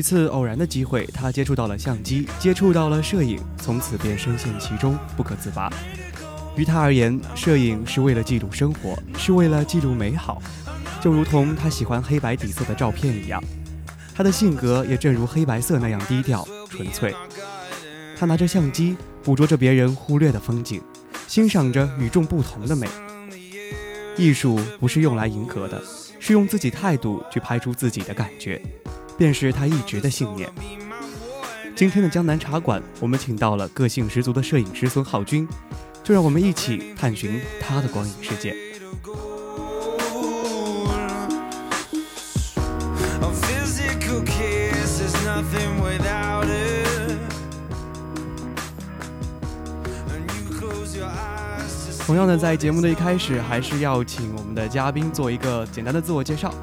一次偶然的机会，他接触到了相机，接触到了摄影，从此便深陷其中，不可自拔。于他而言，摄影是为了记录生活，是为了记录美好，就如同他喜欢黑白底色的照片一样。他的性格也正如黑白色那样低调纯粹。他拿着相机，捕捉着别人忽略的风景，欣赏着与众不同的美。艺术不是用来迎合的，是用自己态度去拍出自己的感觉。便是他一直的信念。今天的江南茶馆，我们请到了个性十足的摄影师孙浩军，就让我们一起探寻他的光影世界。同样的，在节目的一开始，还是要请我们的嘉宾做一个简单的自我介绍。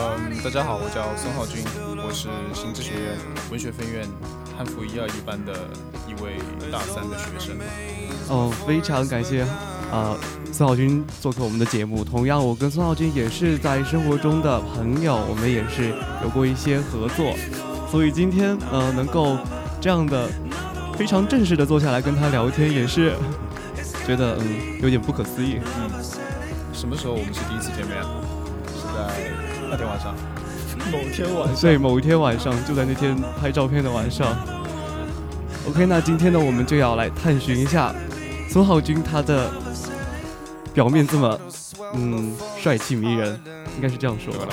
嗯，大家好，我叫孙浩军，我是行知学院文学分院汉服一二一班的一位大三的学生。哦，非常感谢，呃，孙浩军做客我们的节目。同样，我跟孙浩军也是在生活中的朋友，我们也是有过一些合作，所以今天呃能够这样的非常正式的坐下来跟他聊天，也是觉得嗯有点不可思议。嗯，什么时候我们是第一次见面？是在。那天晚上，某天晚上，对，某一天晚上，就在那天拍照片的晚上。OK，那今天呢，我们就要来探寻一下孙浩军他的表面这么嗯帅气迷人，应该是这样说的，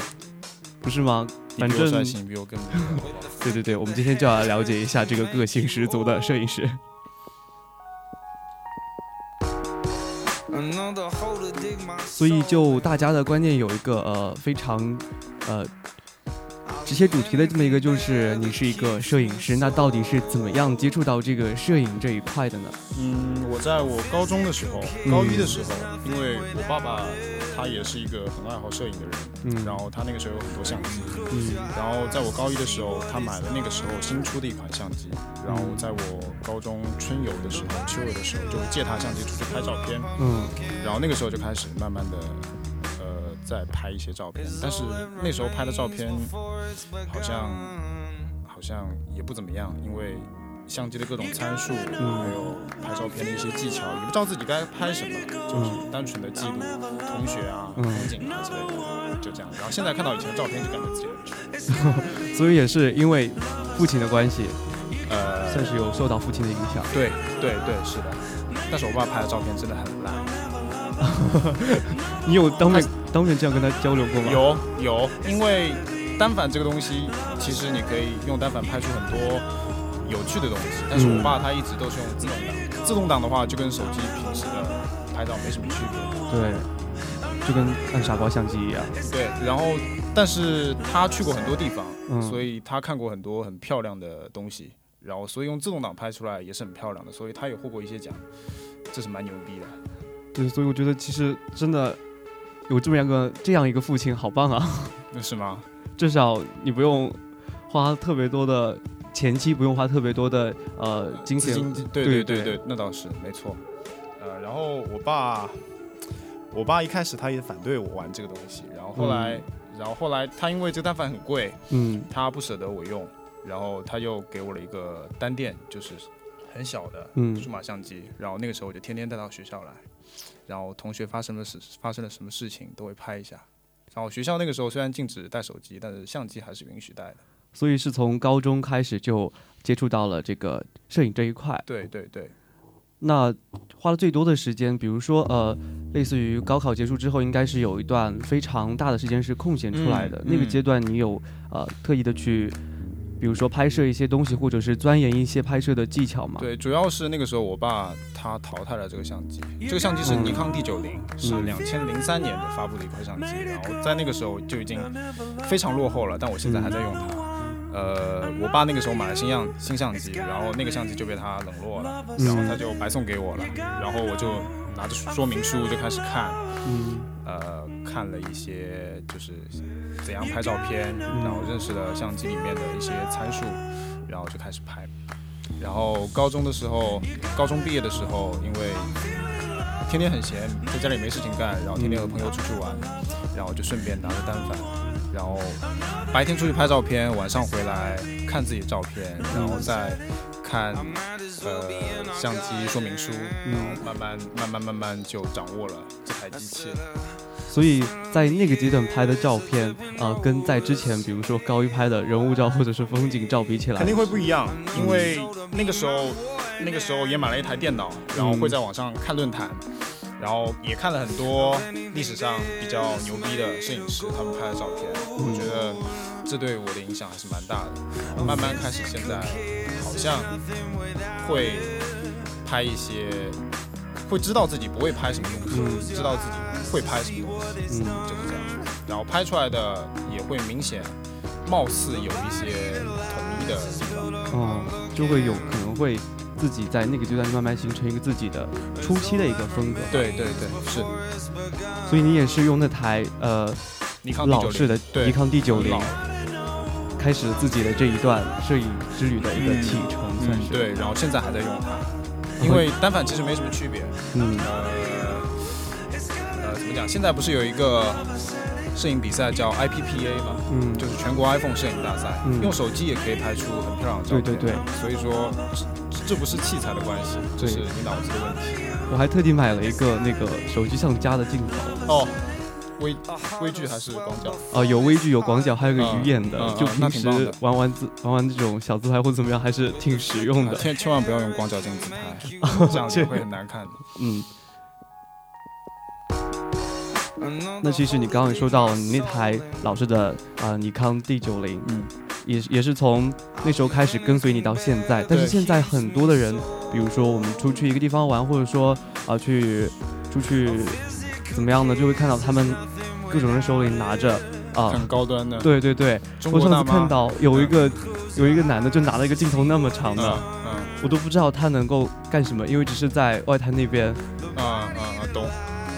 不是吗？反正 对对对，我们今天就要来了解一下这个个性十足的摄影师。所以，就大家的观念有一个呃非常呃直接主题的这么一个，就是你是一个摄影师，那到底是怎么样接触到这个摄影这一块的呢？嗯，我在我高中的时候，高一的时候，因为我爸爸。他也是一个很爱好摄影的人，嗯，然后他那个时候有很多相机，嗯，然后在我高一的时候，他买了那个时候新出的一款相机，然后在我高中春游的时候、秋游的时候，就会借他相机出去拍照片，嗯，然后那个时候就开始慢慢的，呃，在拍一些照片，但是那时候拍的照片好像好像也不怎么样，因为。相机的各种参数，还有拍照片的一些技巧，也不知道自己该拍什么，就是单纯的记录同学啊、风景啊之类的，就这样。然后现在看到以前的照片，就感觉自己很 所以也是因为父亲的关系，呃，算是有受到父亲的影响。对对对，是的。但是我爸拍的照片真的很烂。你有当面当面这样跟他交流过吗？有有，因为单反这个东西，其实你可以用单反拍出很多。有趣的东西，但是我爸他一直都是用自动挡。自动挡的话，就跟手机平时的拍照没什么区别。对，就跟看傻瓜相机一样。对，然后，但是他去过很多地方，所以他看过很多很漂亮的东西，然后所以用自动挡拍出来也是很漂亮的，所以他也获过一些奖，这是蛮牛逼的。对，所以我觉得其实真的有这么样个这样一个父亲，好棒啊！那是吗？至少你不用花特别多的前期，不用花特别多的呃金钱。对对对对，那倒是没错。呃，然后我爸，我爸一开始他也反对我玩这个东西，然后后来，然后后来他因为这个单反很贵，嗯，他不舍得我用，然后他又给我了一个单电，就是很小的数码相机，然后那个时候我就天天带到学校来，然后同学发生了事，发生了什么事情都会拍一下。然后学校那个时候虽然禁止带手机，但是相机还是允许带的。所以是从高中开始就接触到了这个摄影这一块。对对对。那花了最多的时间，比如说呃，类似于高考结束之后，应该是有一段非常大的时间是空闲出来的。那个阶段，你有呃特意的去。比如说拍摄一些东西，或者是钻研一些拍摄的技巧嘛？对，主要是那个时候我爸他淘汰了这个相机，这个相机是尼康 D 九零，是两千零三年的发布的一块相机，然后在那个时候就已经非常落后了，但我现在还在用它。呃，我爸那个时候买了新样新相机，然后那个相机就被他冷落了，然后他就白送给我了，然后我就拿着说明书就开始看，呃，看了一些就是怎样拍照片，然后认识了相机里面的一些参数，然后就开始拍。然后高中的时候，高中毕业的时候，因为天天很闲，在家里没事情干，然后天天和朋友出去玩，然后就顺便拿着单反。然后白天出去拍照片，晚上回来看自己照片，然后再看呃相机说明书，然后慢慢慢慢慢慢就掌握了这台机器。所以在那个阶段拍的照片，呃，跟在之前比如说高一拍的人物照或者是风景照比起来，肯定会不一样，因为那个时候那个时候也买了一台电脑，然后会在网上看论坛。然后也看了很多历史上比较牛逼的摄影师他们拍的照片，我觉得这对我的影响还是蛮大的。慢慢开始现在好像会拍一些，会知道自己不会拍什么东西，知道自己会拍什么东西，嗯，就是这样。然后拍出来的也会明显，貌似有一些统一的地方，哦，就会有可能会。自己在那个阶段慢慢形成一个自己的初期的一个风格。对对对，是。所以你也是用那台呃尼康老式的尼康 D 九零，开始自己的这一段摄影之旅的一个启程，算是。对，然后现在还在用它，因为单反其实没什么区别。嗯。讲？现在不是有一个摄影比赛叫 IPPA 嘛？嗯。就是全国 iPhone 摄影大赛，用手机也可以拍出很漂亮的照片。对对对。所以说。这不是器材的关系，这是你脑子的问题。我还特地买了一个那个手机上加的镜头哦，微微距还是广角？哦，有微距有广角，还有个鱼眼的，就平时玩玩自玩玩这种小自拍或者怎么样，还是挺实用的。千千万不要用广角镜自拍，这样子会很难看的。嗯。那其实你刚刚也说到你那台老式的啊尼康 D 九零，嗯。也也是从那时候开始跟随你到现在，但是现在很多的人，比如说我们出去一个地方玩，或者说啊去出去怎么样呢，就会看到他们各种人手里拿着啊很高端的，对对对，我上次看到有一个有一个男的就拿了一个镜头那么长的，嗯，我都不知道他能够干什么，因为只是在外滩那边。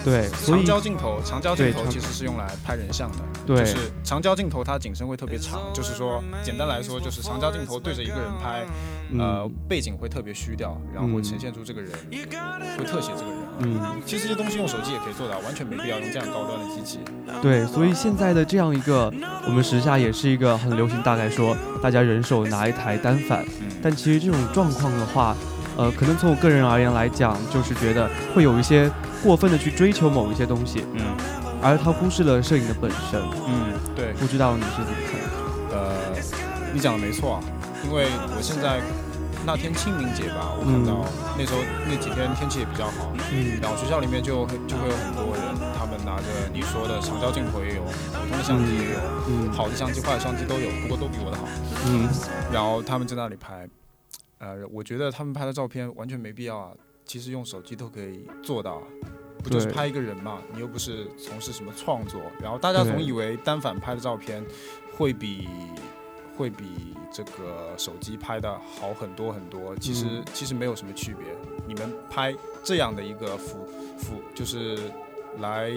对，长焦镜头，长焦镜头其实是用来拍人像的。对，就是长焦镜头它景深会特别长，就是说，简单来说就是长焦镜头对着一个人拍，呃，背景会特别虚掉，然后会呈现出这个人，会特写这个人。嗯，其实这些东西用手机也可以做到，完全没必要用这样高端的机器。对，所以现在的这样一个，我们时下也是一个很流行，大概说大家人手拿一台单反，但其实这种状况的话。呃，可能从我个人而言来讲，就是觉得会有一些过分的去追求某一些东西，嗯，而他忽视了摄影的本身，嗯，对，不知道你是怎么看的？呃，你讲的没错，因为我现在那天清明节吧，我看到那时候那几天天气也比较好，嗯，然后学校里面就就会有很多人，他们拿着你说的长焦镜头也有，普通的相机也有，嗯，好的相机、坏的相机都有，不过都比我的好，嗯，然后他们在那里拍。呃，我觉得他们拍的照片完全没必要啊，其实用手机都可以做到，不就是拍一个人嘛？你又不是从事什么创作，然后大家总以为单反拍的照片会比会比这个手机拍的好很多很多。其实其实没有什么区别。你们拍这样的一个辅辅，就是来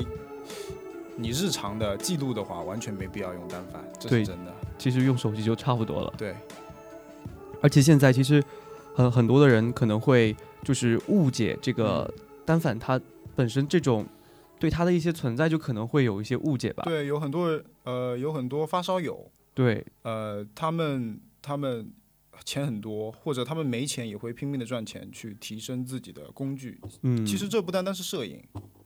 你日常的记录的话，完全没必要用单反，这是真的。其实用手机就差不多了。对。而且现在其实很很多的人可能会就是误解这个单反它本身这种。对它的一些存在，就可能会有一些误解吧。对，有很多呃，有很多发烧友，对，呃，他们他们钱很多，或者他们没钱也会拼命的赚钱去提升自己的工具。嗯，其实这不单单是摄影，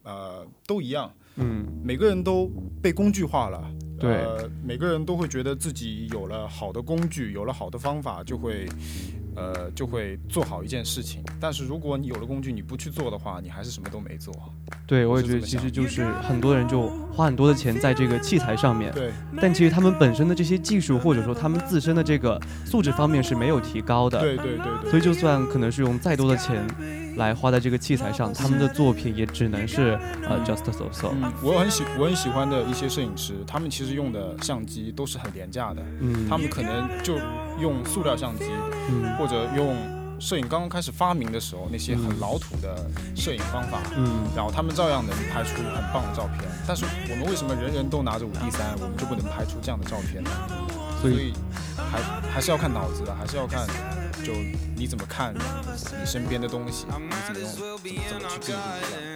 呃，都一样。嗯，每个人都被工具化了。对，每个人都会觉得自己有了好的工具，有了好的方法，就会。呃，就会做好一件事情。但是如果你有了工具，你不去做的话，你还是什么都没做。对，我也觉得其实就是很多人就花很多的钱在这个器材上面。对。但其实他们本身的这些技术，或者说他们自身的这个素质方面是没有提高的。对对对对。所以就算可能是用再多的钱来花在这个器材上，他们的作品也只能是呃 just so so。我很喜我很喜欢的一些摄影师，他们其实用的相机都是很廉价的。嗯。他们可能就用塑料相机。嗯。或者用摄影刚刚开始发明的时候那些很老土的摄影方法，嗯，然后他们照样能拍出很棒的照片。但是我们为什么人人都拿着五 D 三，我们就不能拍出这样的照片呢？所以还还是要看脑子的，还是要看就你怎么看你身边的东西，你怎么用怎么怎么去记录，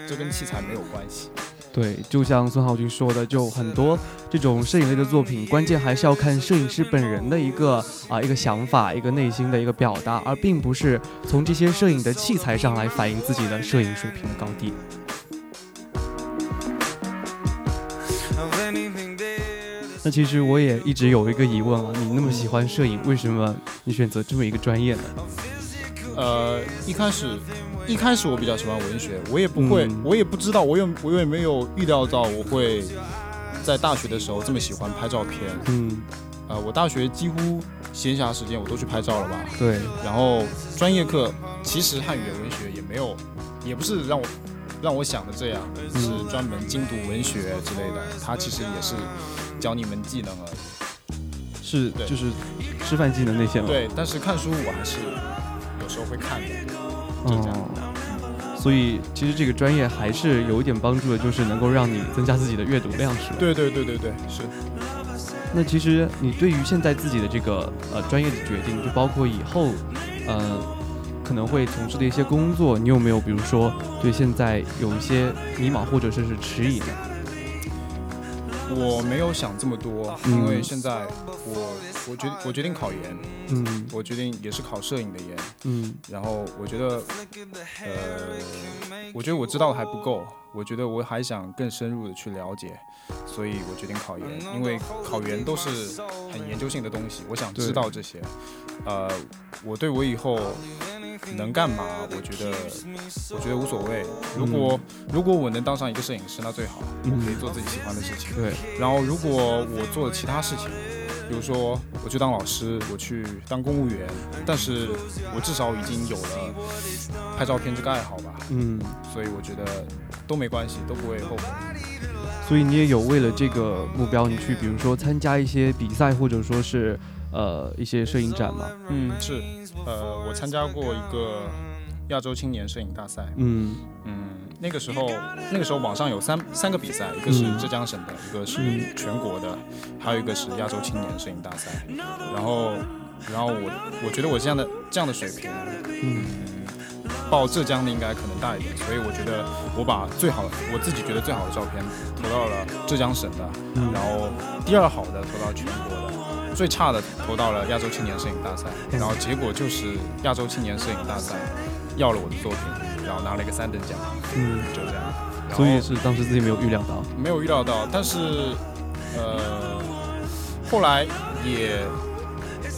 这跟器材没有关系。对，就像孙浩军说的，就很多这种摄影类的作品，关键还是要看摄影师本人的一个啊一个想法，一个内心的一个表达，而并不是从这些摄影的器材上来反映自己的摄影水平的高低。那其实我也一直有一个疑问啊，你那么喜欢摄影，为什么你选择这么一个专业呢？呃，一开始。一开始我比较喜欢文学，我也不会，我也不知道，我有我也没有预料到我会在大学的时候这么喜欢拍照片。嗯，呃，我大学几乎闲暇时间我都去拍照了吧？对。然后专业课其实汉语言文学也没有，也不是让我让我想的这样，是专门精读文学之类的。它其实也是教你们技能而已。是，就是师范技能那些吗？对，但是看书我还是会看的。嗯，所以其实这个专业还是有一点帮助的，就是能够让你增加自己的阅读量，是吧？对对对对对，是。那其实你对于现在自己的这个呃专业的决定，就包括以后呃可能会从事的一些工作，你有没有比如说对现在有一些迷茫或者说是迟疑呢？我没有想这么多，因为现在我我决我决定考研，嗯，我决定也是考摄影的研，嗯，然后我觉得，呃，我觉得我知道的还不够，我觉得我还想更深入的去了解，所以我决定考研，因为考研都是很研究性的东西，我想知道这些，呃，我对我以后。能干嘛？我觉得，我觉得无所谓。如果如果我能当上一个摄影师，那最好，我可以做自己喜欢的事情。对。然后，如果我做了其他事情，比如说我去当老师，我去当公务员，但是我至少已经有了拍照片这个爱好吧。嗯。所以我觉得都没关系，都不会后悔。所以你也有为了这个目标，你去比如说参加一些比赛，或者说是。呃，一些摄影展嘛，嗯，是，呃，我参加过一个亚洲青年摄影大赛，嗯。嗯，那个时候，那个时候网上有三三个比赛，一个是浙江省的，一个是全国的，还有一个是亚洲青年摄影大赛，然后，然后我我觉得我这样的这样的水平，嗯，报浙江的应该可能大一点，所以我觉得我把最好的我自己觉得最好的照片投到了浙江省的，然后第二好的投到全国的。最差的投到了亚洲青年摄影大赛，然后结果就是亚洲青年摄影大赛要了我的作品，然后拿了一个三等奖，嗯，就这样。所以是当时自己没有预料到，没有预料到，但是呃，后来也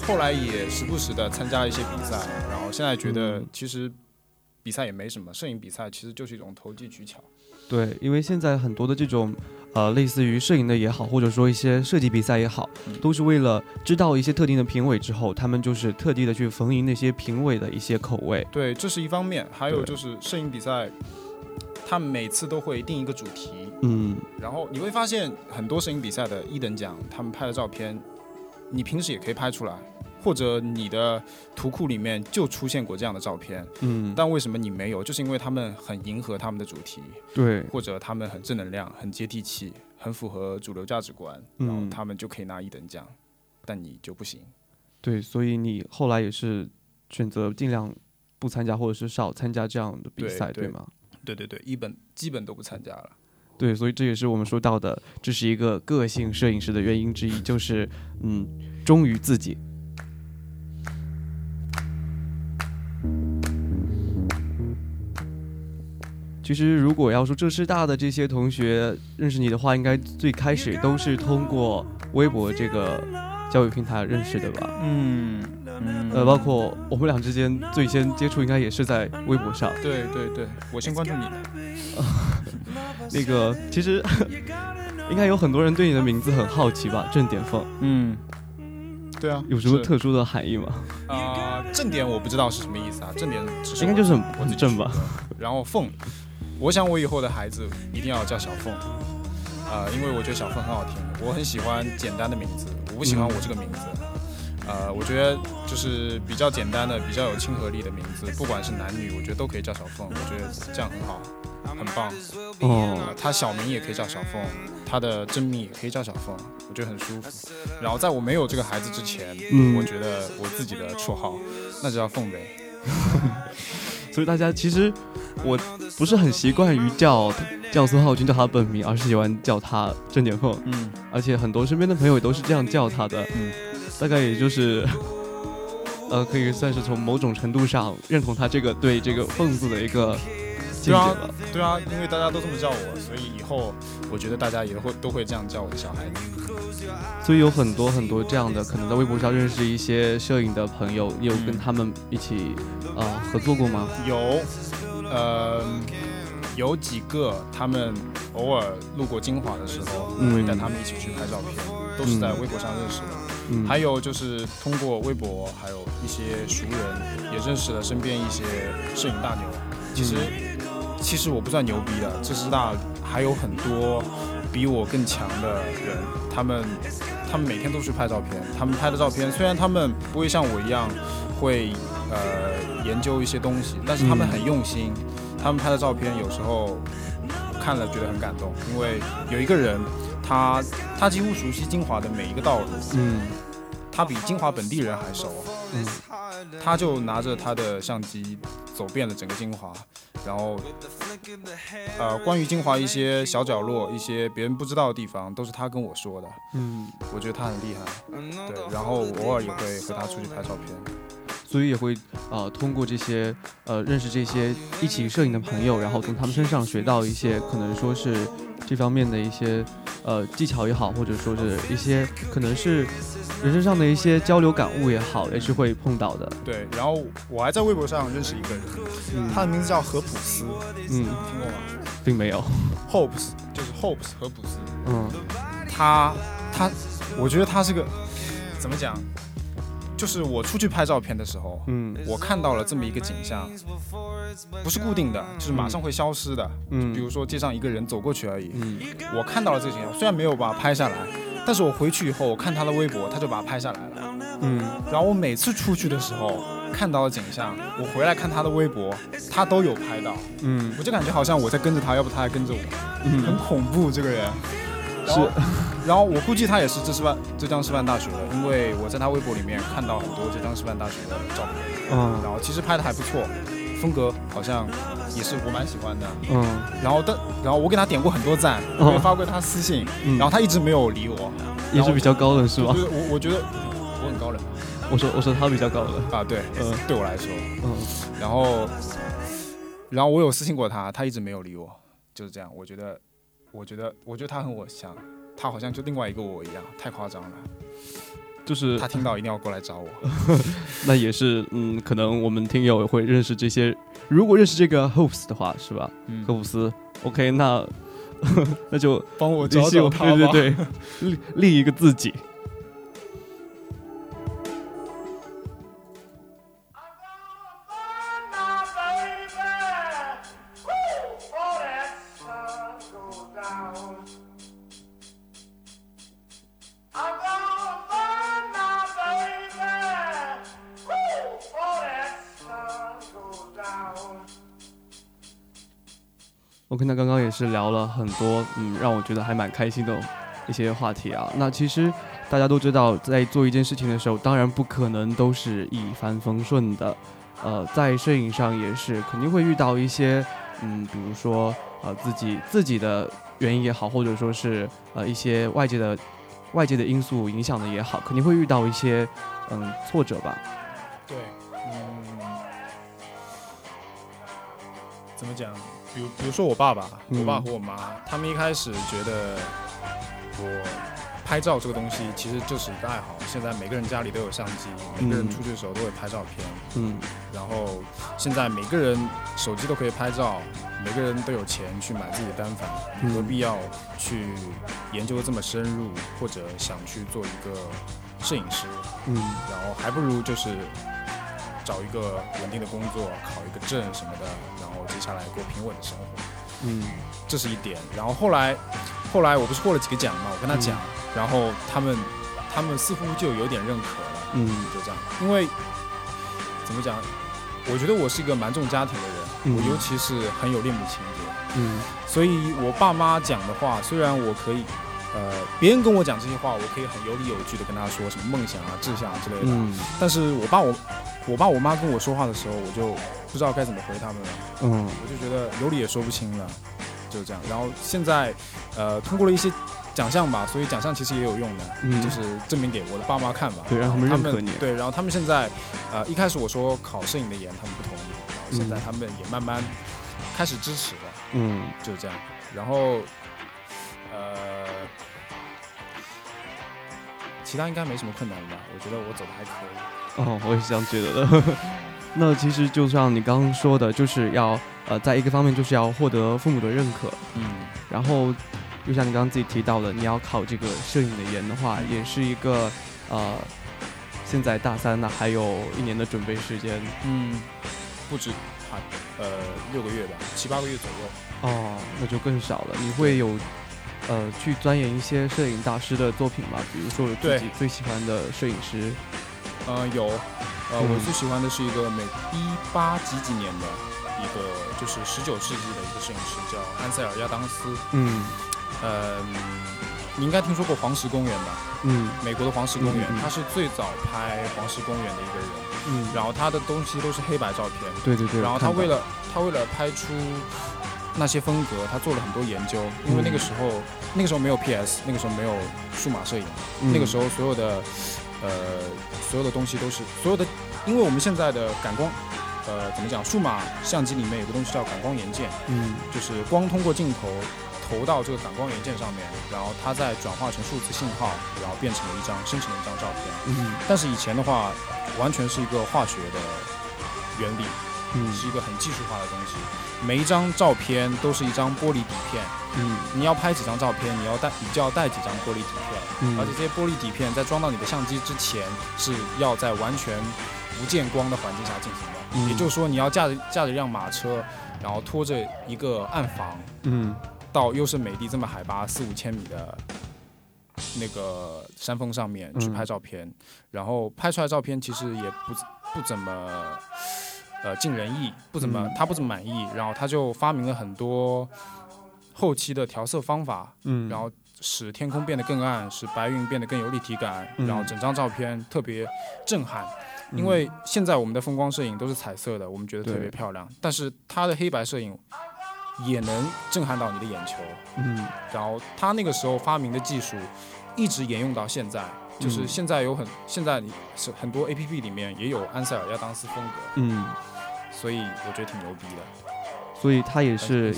后来也时不时的参加一些比赛，然后现在觉得其实比赛也没什么，摄影比赛其实就是一种投机取巧。对，因为现在很多的这种。呃，类似于摄影的也好，或者说一些设计比赛也好，都是为了知道一些特定的评委之后，他们就是特地的去逢迎那些评委的一些口味。对，这是一方面，还有就是摄影比赛，他每次都会定一个主题，嗯，然后你会发现很多摄影比赛的一等奖，他们拍的照片，你平时也可以拍出来，或者你的图库里面就出现过这样的照片，嗯，但为什么你没有？就是因为他们很迎合他们的主题，对，或者他们很正能量、很接地气、很符合主流价值观，然后嗯他们就可以拿一等奖，但你就不行。对，所以你后来也是选择尽量不参加，或者是少参加这样的比赛，对对吗？对对对，一本基本都不参加了。对，所以这也是我们说到的，这是一个个性摄影师的原因之一，就是嗯，忠于自己。其实，如果要说浙师大的这些同学认识你的话，应该最开始都是通过微博这个交友平台认识的吧？嗯嗯呃，包括我们俩之间最先接触，应该也是在微博上。对对对，我先关注你的。那个，其实应该有很多人对你的名字很好奇吧？正点凤嗯，对啊，有什么特殊的含义吗？啊、正点我不知道是什么意思啊，正点应该就是很正吧。然后凤，我想我以后的孩子一定要叫小凤，呃，因为我觉得小凤很好听，我很喜欢简单的名字，我不喜欢我这个名字。呃，我觉得就是比较简单的、比较有亲和力的名字，不管是男女，我觉得都可以叫小凤，我觉得这样很好，很棒。哦呃，他小名也可以叫小凤，他的真名也可以叫小凤，我觉得很舒服。然后在我没有这个孩子之前，嗯我觉得我自己的绰号那就叫凤呗。所以大家其实我不是很习惯于叫叫孙浩君叫他本名，而是喜欢叫他郑点凤，嗯，而且很多身边的朋友也都是这样叫他的。嗯，大概也就是。呃，可以算是从某种程度上认同他这个对这个“凤”字的一个见解对啊吧。对啊，因为大家都这么叫我，所以以后我觉得大家也会都会这样叫我的小孩子。所以有很多很多这样的，可能在微博上认识一些摄影的朋友，你有跟嗯他们一起呃合作过吗？有，呃，有几个他们偶尔路过金华的时候，我会带他们一起去拍照片，都是在微博上认识的。嗯，还有就是通过微博，还有一些熟人，也认识了身边一些摄影大牛。其实，其实我不算牛逼的，这师大还有很多比我更强的人，他们他们每天都去拍照片，他们拍的照片虽然他们不会像我一样会呃研究一些东西，但是他们嗯很用心，他们拍的照片有时候看了觉得很感动，因为有一个人他他几乎熟悉金华的每一个道路，嗯他比金华本地人还熟，嗯他就拿着他的相机走遍了整个金华，然后，呃，关于金华一些小角落、一些别人不知道的地方，都是他跟我说的。嗯，我觉得他很厉害，对。然后我偶尔也会和他出去拍照片。所以也会呃通过这些呃认识这些一起摄影的朋友，然后从他们身上学到一些可能说是这方面的一些呃技巧也好，或者说是一些可能是人生上的一些交流感悟也好，也是会碰到的。对，然后我还在微博上认识一个人，嗯他的名字叫何普斯，嗯，听过吗并没有。？Hopes 就是 Hopes 何普斯。嗯他他，我觉得他是个怎么讲？就是我出去拍照片的时候，嗯。我看到了这么一个景象，不是固定的，就是马上会消失的。嗯。比嗯如说街上一个人走过去而已，嗯。我看到了这个景象，虽然没有把它拍下来，但是我回去以后，我看他的微博，他就把它拍下来了。嗯。然后我每次出去的时候看到的景象，我回来看他的微博，他都有拍到，嗯。我就感觉好像我在跟着他，要不他还跟着我，嗯。很嗯，恐怖这个人。然后，然后我估计他也是浙师范浙江师范大学的，因为我在他微博里面看到很多浙江师范大学的照片，嗯然后其实拍的还不错，风格好像也是我蛮喜欢的。嗯然后但然后我给他点过很多赞，哦我也发过他私信，嗯，然后他一直没有理我。也是比较高冷是吧我觉？得我我觉得我很高冷我说我说他比较高冷。啊，对，嗯对我来说。嗯然后然后我有私信过他，他一直没有理我，就是这样。我觉得我觉得我觉得他和我像，他好像就另外一个我一样，太夸张了。就是他听到一定要过来找我。那也是，嗯，可能我们听友会认识这些，如果认识这个 Hopes 的话，是吧？嗯赫普斯，OK，那 那就帮我联系我，对对对，另另一个自己。ok 那刚刚也是聊了很多嗯让我觉得还蛮开心的一些话题啊。那其实大家都知道在做一件事情的时候当然不可能都是一帆风顺的。呃在摄影上也是肯定会遇到一些嗯比如说呃自己自己的原因也好或者说是呃一些外界的外界的因素影响的也好肯定会遇到一些嗯挫折吧。对。怎么讲？比如，比如说我爸爸，我爸和我妈，他们一开始觉得我拍照这个东西其实就是一个爱好。现在每个人家里都有相机，每个人出去的时候都会拍照片。嗯。然后现在每个人手机都可以拍照，每个人都有钱去买自己的单反，何必要去研究的这么深入，或者想去做一个摄影师？嗯。然后还不如就是。找一个稳定的工作，考一个证什么的，接下来过平稳的生活。嗯，这是一点。然后后来，后来我不是获了几个奖嘛，我跟他讲，然后他们，他们似乎就有点认可了。嗯，就这样。因为怎么讲？我觉得我是一个蛮重家庭的人，我尤其是很有恋母情节。嗯，所以我爸妈讲的话，虽然我可以，呃，别人跟我讲这些话，我可以很有理有据的跟他说什么梦想啊、志向啊之类的。嗯，但是我爸我。我爸我妈跟我说话的时候，我就不知道该怎么回他们了。嗯，我就觉得有理也说不清了，就是这样。然后现在，呃，通过了一些奖项吧，所以奖项其实也有用的，就是证明给我的爸妈看吧。对，让他们认可你。对，然后他们现在，呃，一开始我说考摄影的研，他们不同意，然后现在他们也慢慢开始支持了。嗯，就是这样。然后，呃，其他应该没什么困难吧？我觉得我走的还可以。哦，我也是这样觉得的。那其实就像你刚刚说的，就是要呃，在一个方面就是要获得父母的认可，嗯，然后就像你刚刚自己提到的，你要考这个摄影的研的话，也是一个呃，现在大三呢，还有一年的准备时间，嗯，不止，还呃六个月吧，七八个月左右。哦，那就更少了。你会有呃去钻研一些摄影大师的作品吗？比如说自己最喜欢的摄影师。呃，有，呃，我最喜欢的是一个美一八几几年的一个，就是十九世纪的一个摄影师，叫安塞尔亚当斯。嗯，呃，你应该听说过黄石公园吧？嗯，美国的黄石公园，他是最早拍黄石公园的一个人。嗯，然后他的东西都是黑白照片。对对对。然后他为了他为了拍出那些风格，他做了很多研究。因为那个时候那个时候没有 PS，那个时候没有数码摄影，那个时候所有的。呃，所有的东西都是所有的，因为我们现在的感光，呃，怎么讲？数码相机里面有个东西叫感光元件，嗯，就是光通过镜头投到这个感光元件上面，然后它再转化成数字信号，然后变成了一张生成的一张照片。嗯，但是以前的话，完全是一个化学的原理。嗯，是一个很技术化的东西。每一张照片都是一张玻璃底片。嗯，你要拍几张照片，你要带，你就要带几张玻璃底片。嗯，而且这些玻璃底片在装到你的相机之前，是要在完全不见光的环境下进行的。嗯，也就是说，你要驾着驾着一辆马车，然后拖着一个暗房，嗯，到优胜美地这么海拔四五千米的那个山峰上面去拍照片，然后拍出来照片其实也不不怎么。呃，尽人意不怎么，他不怎么满意，然后他就发明了很多后期的调色方法，嗯，然后使天空变得更暗，使白云变得更有立体感，然后整张照片特别震撼。因为现在我们的风光摄影都是彩色的，我们觉得特别漂亮，但是他的黑白摄影也能震撼到你的眼球，嗯，然后他那个时候发明的技术一直沿用到现在。就是现在有很现在你是很多 A P P 里面也有安塞尔亚当斯风格，嗯，所以我觉得挺牛逼的，所以他也是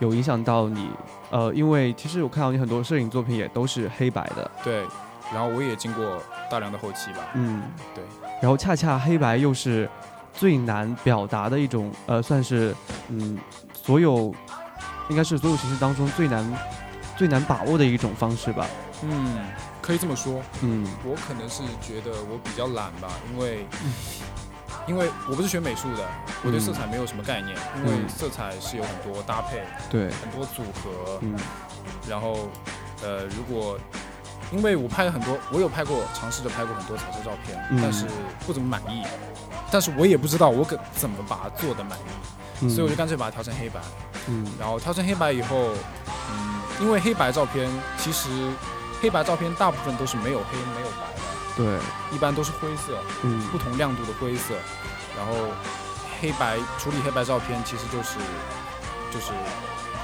有影响到你，呃，因为其实我看到你很多摄影作品也都是黑白的，对，然后我也经过大量的后期吧，嗯，对，然后恰恰黑白又是最难表达的一种，呃，算是嗯，所有应该是所有形式当中最难最难把握的一种方式吧，嗯。可以这么说，嗯，我可能是觉得我比较懒吧，因为，因为我不是学美术的，我对色彩没有什么概念，因为色彩是有很多搭配，对，很多组合，嗯，然后，呃，如果，因为我拍了很多，我有拍过，尝试着拍过很多彩色照片，但是不怎么满意，但是我也不知道我可怎么把它做的满意，所以我就干脆把它调成黑白。嗯，然后调成黑白以后，嗯，因为黑白照片其实黑白照片大部分都是没有黑没有白的，对，一般都是灰色，嗯，不同亮度的灰色。然后黑白处理黑白照片其实就是就是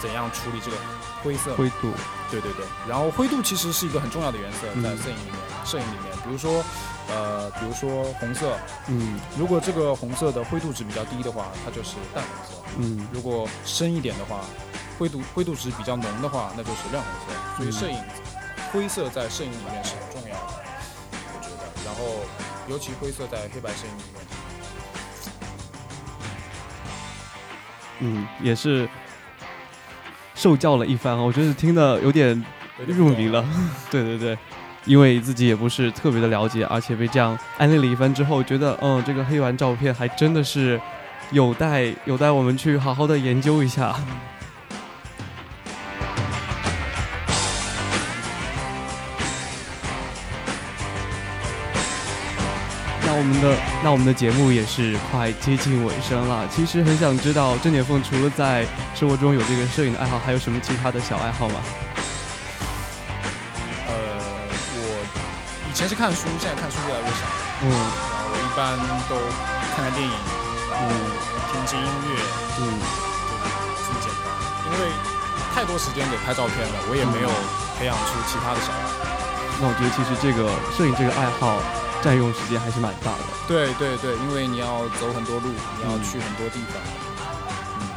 怎样处理这个灰色。灰度，对对对。然后灰度其实是一个很重要的颜色在摄影里面，摄影里面，比如说呃，比如说红色，嗯，如果这个红色的灰度值比较低的话，它就是淡红色，嗯，如果深一点的话，灰度灰度值比较浓的话，那就是亮红色。所以摄影灰色在摄影里面是尤其灰色在黑白摄影里面。嗯，也是受教了一番，我觉得听的有点入迷了。对对对，因为自己也不是特别的了解，而且被这样安利了一番之后，觉得嗯，这个黑丸照片还真的是有待有待我们去好好的研究一下。那我们的那我们的节目也是快接近尾声了。其实很想知道郑点凤除了在生活中有这个摄影的爱好，还有什么其他的小爱好吗？呃，我以前是看书，现在看书越来越少。嗯。我一般都看看电影，嗯，听听音乐，嗯，就这么简单。因为太多时间给拍照片了，我也没有培养出其他的小爱好。那我觉得其实这个摄影这个爱好。占用时间还是蛮大的。对对对，因为你要走很多路，你要去很多地方。嗯，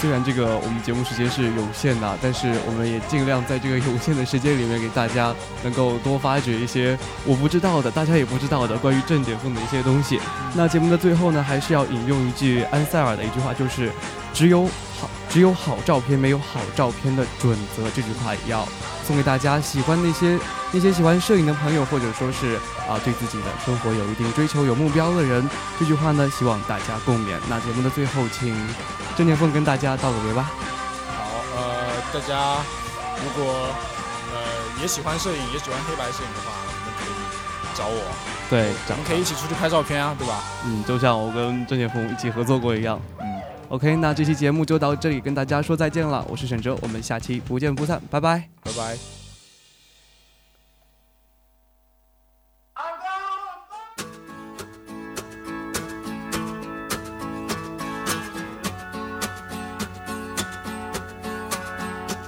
虽然这个我们节目时间是有限的，但是我们也尽量在这个有限的时间里面给大家能够多发掘一些我不知道的、大家也不知道的关于正点风的一些东西。那节目的最后呢，还是要引用一句安塞尔的一句话，就是“只有好只有好照片，没有好照片的准则”。这句话也要送给大家，喜欢那些。那些喜欢摄影的朋友，或者说是啊对自己的生活有一定追求、有目标的人，这句话呢，希望大家共勉。那节目的最后，请郑建凤跟大家道个别吧。好，呃，大家如果呃也喜欢摄影，也喜欢黑白摄影的话，你们可以找我。对，咱们可以一起出去拍照片啊，对吧？嗯，就像我跟郑建峰一起合作过一样。嗯，OK，那这期节目就到这里，跟大家说再见了。我是沈哲，我们下期不见不散，拜拜，拜拜。